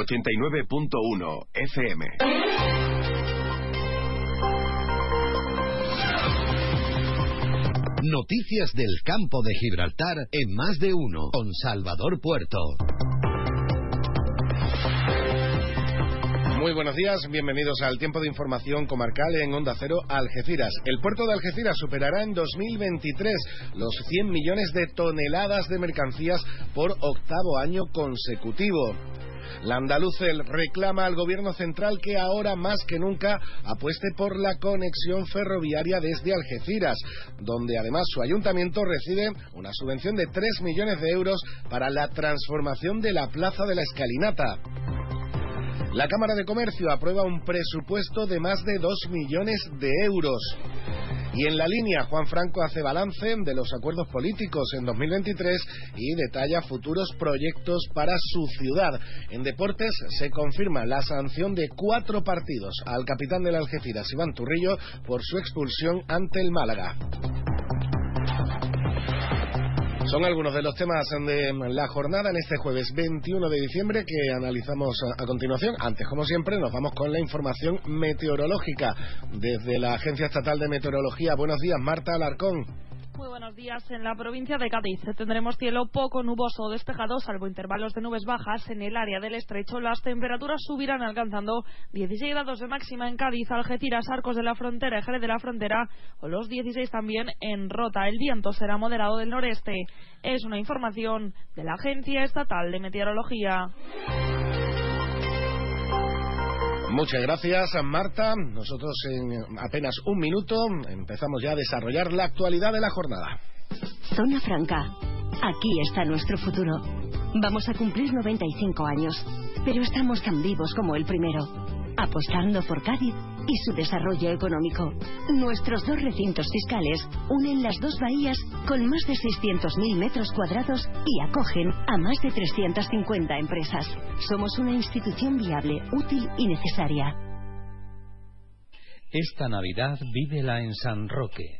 89.1 FM. Noticias del campo de Gibraltar en más de uno con Salvador Puerto. Muy buenos días, bienvenidos al tiempo de información comarcal en Onda Cero Algeciras. El puerto de Algeciras superará en 2023 los 100 millones de toneladas de mercancías por octavo año consecutivo. La Andalucel reclama al Gobierno central que ahora más que nunca apueste por la conexión ferroviaria desde Algeciras, donde además su ayuntamiento recibe una subvención de 3 millones de euros para la transformación de la Plaza de la Escalinata. La Cámara de Comercio aprueba un presupuesto de más de 2 millones de euros. Y en la línea, Juan Franco hace balance de los acuerdos políticos en 2023 y detalla futuros proyectos para su ciudad. En deportes se confirma la sanción de cuatro partidos al capitán del Algeciras, Iván Turrillo, por su expulsión ante el Málaga. Son algunos de los temas de la jornada en este jueves 21 de diciembre que analizamos a, continuación. Antes, como siempre, nos vamos con la información meteorológica desde la Agencia Estatal de Meteorología. Buenos días, Marta Alarcón. Muy buenos días. En la provincia de Cádiz tendremos cielo poco nuboso o despejado, salvo intervalos de nubes bajas. En el área del estrecho las temperaturas subirán alcanzando 16 grados de máxima en Cádiz, Algeciras, Arcos de la Frontera, Jerez de la Frontera o los 16 también en Rota. El viento será moderado del noreste. Es una información de la Agencia Estatal de Meteorología. Muchas gracias, Marta. Nosotros en apenas un minuto empezamos ya a desarrollar la actualidad de la jornada. Zona Franca. Aquí está nuestro futuro. Vamos a cumplir 95 años, pero estamos tan vivos como el primero apostando por Cádiz y su desarrollo económico. Nuestros dos recintos fiscales unen las dos bahías con más de 600.000 metros cuadrados y acogen a más de 350 empresas. Somos una institución viable, útil y necesaria. Esta Navidad vívela en San Roque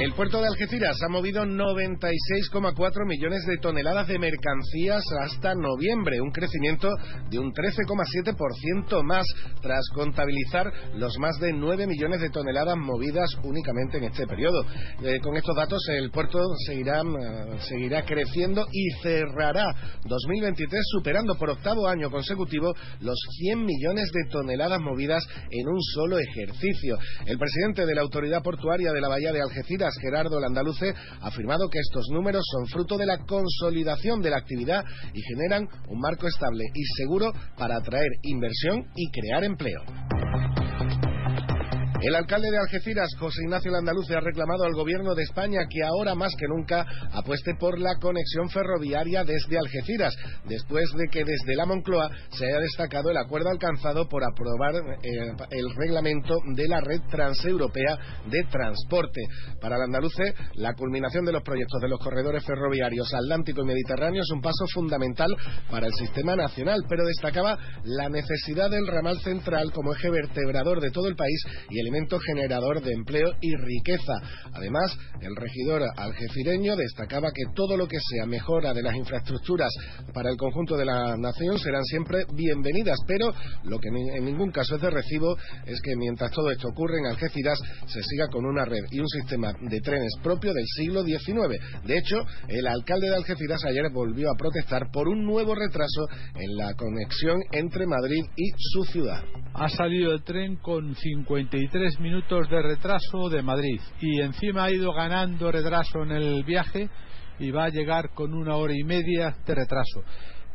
El puerto de Algeciras ha movido 96,4 millones de toneladas de mercancías hasta noviembre, un crecimiento de un 13,7% más tras contabilizar los más de 9 millones de toneladas movidas únicamente en este periodo. Eh, con estos datos el puerto seguirá, eh, seguirá creciendo y cerrará 2023 superando por octavo año consecutivo los 100 millones de toneladas movidas en un solo ejercicio. El presidente de la Autoridad Portuaria de la Bahía de Algeciras Gerardo Landaluce, ha afirmado que estos números son fruto de la consolidación de la actividad y generan un marco estable y seguro para atraer inversión y crear empleo. El alcalde de Algeciras, José Ignacio Landaluce, ha reclamado al gobierno de España que ahora más que nunca apueste por la conexión ferroviaria desde Algeciras, después de que desde la Moncloa se haya destacado el acuerdo alcanzado por aprobar eh, el reglamento de la red transeuropea de transporte. Para Landaluce, la culminación de los proyectos de los corredores ferroviarios Atlántico y Mediterráneo es un paso fundamental para el sistema nacional, pero destacaba la necesidad del ramal central como eje vertebrador de todo el país y el generador de empleo y riqueza. Además, el regidor algecireño destacaba que todo lo que sea mejora de las infraestructuras para el conjunto de la nación serán siempre bienvenidas, pero lo que en ningún caso es de recibo es que mientras todo esto ocurre en Algeciras se siga con una red y un sistema de trenes propio del siglo XIX. De hecho, el alcalde de Algeciras ayer volvió a protestar por un nuevo retraso en la conexión entre Madrid y su ciudad. Ha salido el tren con 53 tres minutos de retraso de Madrid y encima ha ido ganando retraso en el viaje y va a llegar con una hora y media de retraso.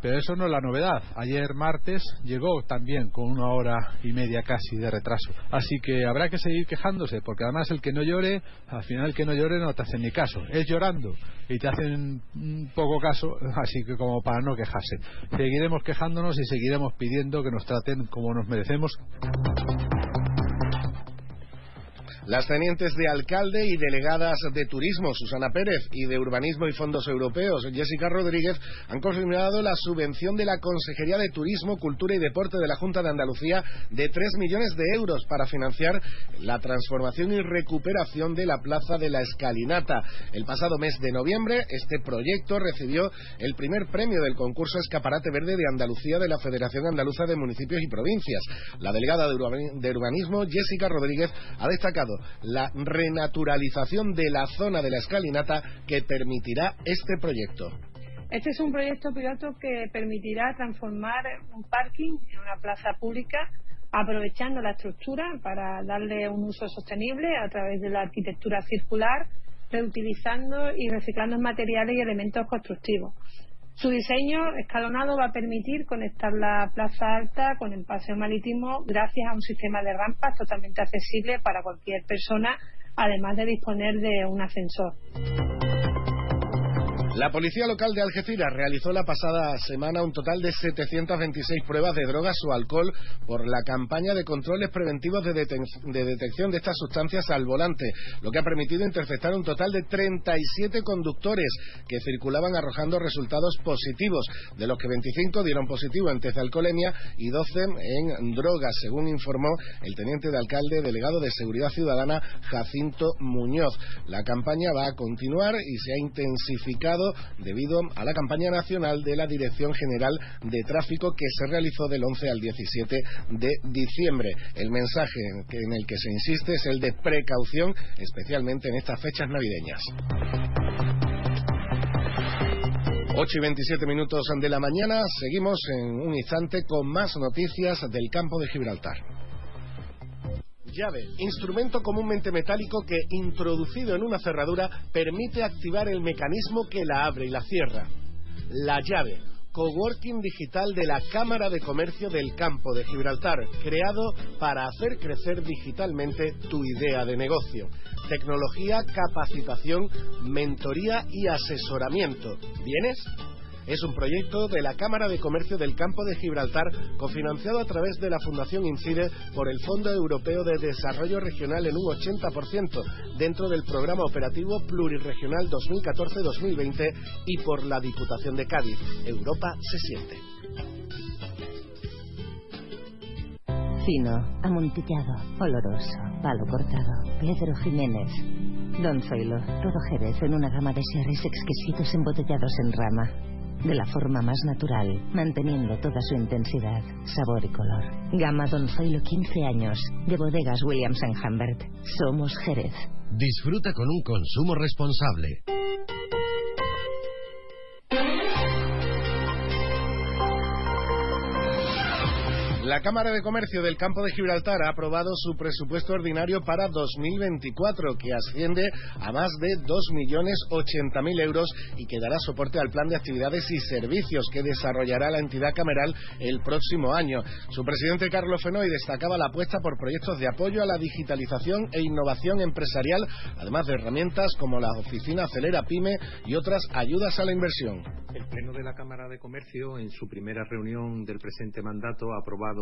Pero eso no es la novedad. Ayer martes llegó también con una hora y media casi de retraso. Así que habrá que seguir quejándose, porque además el que no llore, al final el que no llore no te hace ni caso. Es llorando y te hacen poco caso, así que como para no quejarse. Seguiremos quejándonos y seguiremos pidiendo que nos traten como nos merecemos. Las tenientes de alcalde y delegadas de turismo, Susana Pérez, y de urbanismo y fondos europeos, Jessica Rodríguez, han confirmado la subvención de la Consejería de Turismo, Cultura y Deporte de la Junta de Andalucía de 3 millones de euros para financiar la transformación y recuperación de la Plaza de la Escalinata. El pasado mes de noviembre, este proyecto recibió el primer premio del concurso Escaparate Verde de Andalucía de la Federación Andaluza de Municipios y Provincias. La delegada de urbanismo, Jessica Rodríguez, ha destacado la renaturalización de la zona de la escalinata que permitirá este proyecto. Este es un proyecto piloto que permitirá transformar un parking en una plaza pública aprovechando la estructura para darle un uso sostenible a través de la arquitectura circular, reutilizando y reciclando materiales y elementos constructivos. Su diseño escalonado va a permitir conectar la Plaza Alta con el paseo marítimo gracias a un sistema de rampas totalmente accesible para cualquier persona, además de disponer de un ascensor. La policía local de Algeciras realizó la pasada semana un total de 726 pruebas de drogas o alcohol por la campaña de controles preventivos de, detección de estas sustancias al volante, lo que ha permitido interceptar un total de 37 conductores que circulaban arrojando resultados positivos, de los que 25 dieron positivo en test de alcoholemia y 12 en drogas, según informó el teniente de alcalde delegado de Seguridad Ciudadana Jacinto Muñoz. La campaña va a continuar y se ha intensificado debido a la campaña nacional de la Dirección General de Tráfico que se realizó del 11 al 17 de diciembre. El mensaje en el que se insiste es el de precaución, especialmente en estas fechas navideñas. 8 y 27 minutos de la mañana, seguimos en un instante con más noticias del campo de Gibraltar. Llave, instrumento comúnmente metálico que, introducido en una cerradura, permite activar el mecanismo que la abre y la cierra. La llave, coworking digital de la Cámara de Comercio del Campo de Gibraltar, creado para hacer crecer digitalmente tu idea de negocio. Tecnología, capacitación, mentoría y asesoramiento. ¿Vienes? Es un proyecto de la Cámara de Comercio del Campo de Gibraltar, cofinanciado a través de la Fundación Incide por el Fondo Europeo de Desarrollo Regional en un 80%, dentro del Programa Operativo Pluriregional 2014-2020 y por la Diputación de Cádiz. Europa se siente. Fino, amontillado, oloroso, palo cortado, Pedro Jiménez. Don Zoilo, todo Jerez en una gama de sherries exquisitos embotellados en rama de la forma más natural, manteniendo toda su intensidad, sabor y color. Gama Don Zoilo 15 años, de bodegas Williams ⁇ Humbert. Somos Jerez. Disfruta con un consumo responsable. La Cámara de Comercio del Campo de Gibraltar ha aprobado su presupuesto ordinario para 2024, que asciende a más de 2.080.000 euros y que dará soporte al plan de actividades y servicios que desarrollará la entidad cameral el próximo año. Su presidente Carlos Fenoy destacaba la apuesta por proyectos de apoyo a la digitalización e innovación empresarial, además de herramientas como la Oficina Acelera Pyme y otras ayudas a la inversión. El Pleno de la Cámara de Comercio, en su primera reunión del presente mandato, ha aprobado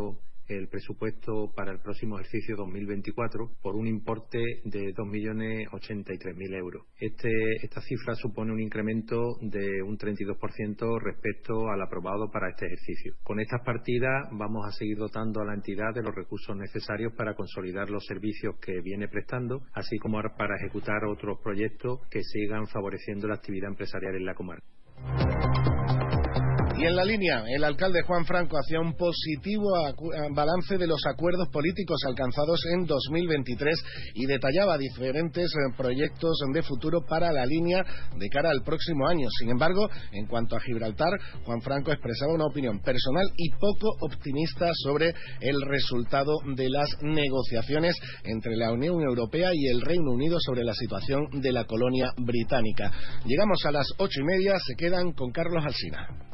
el presupuesto para el próximo ejercicio 2024 por un importe de 2.083.000 euros. Este, esta cifra supone un incremento de un 32% respecto al aprobado para este ejercicio. Con estas partidas vamos a seguir dotando a la entidad de los recursos necesarios para consolidar los servicios que viene prestando, así como para ejecutar otros proyectos que sigan favoreciendo la actividad empresarial en la comarca. Y en la línea, el alcalde Juan Franco hacía un positivo balance de los acuerdos políticos alcanzados en 2023 y detallaba diferentes eh, proyectos de futuro para la línea de cara al próximo año. Sin embargo, en cuanto a Gibraltar, Juan Franco expresaba una opinión personal y poco optimista sobre el resultado de las negociaciones entre la Unión Europea y el Reino Unido sobre la situación de la colonia británica. Llegamos a las ocho y media, se quedan con Carlos Alsina.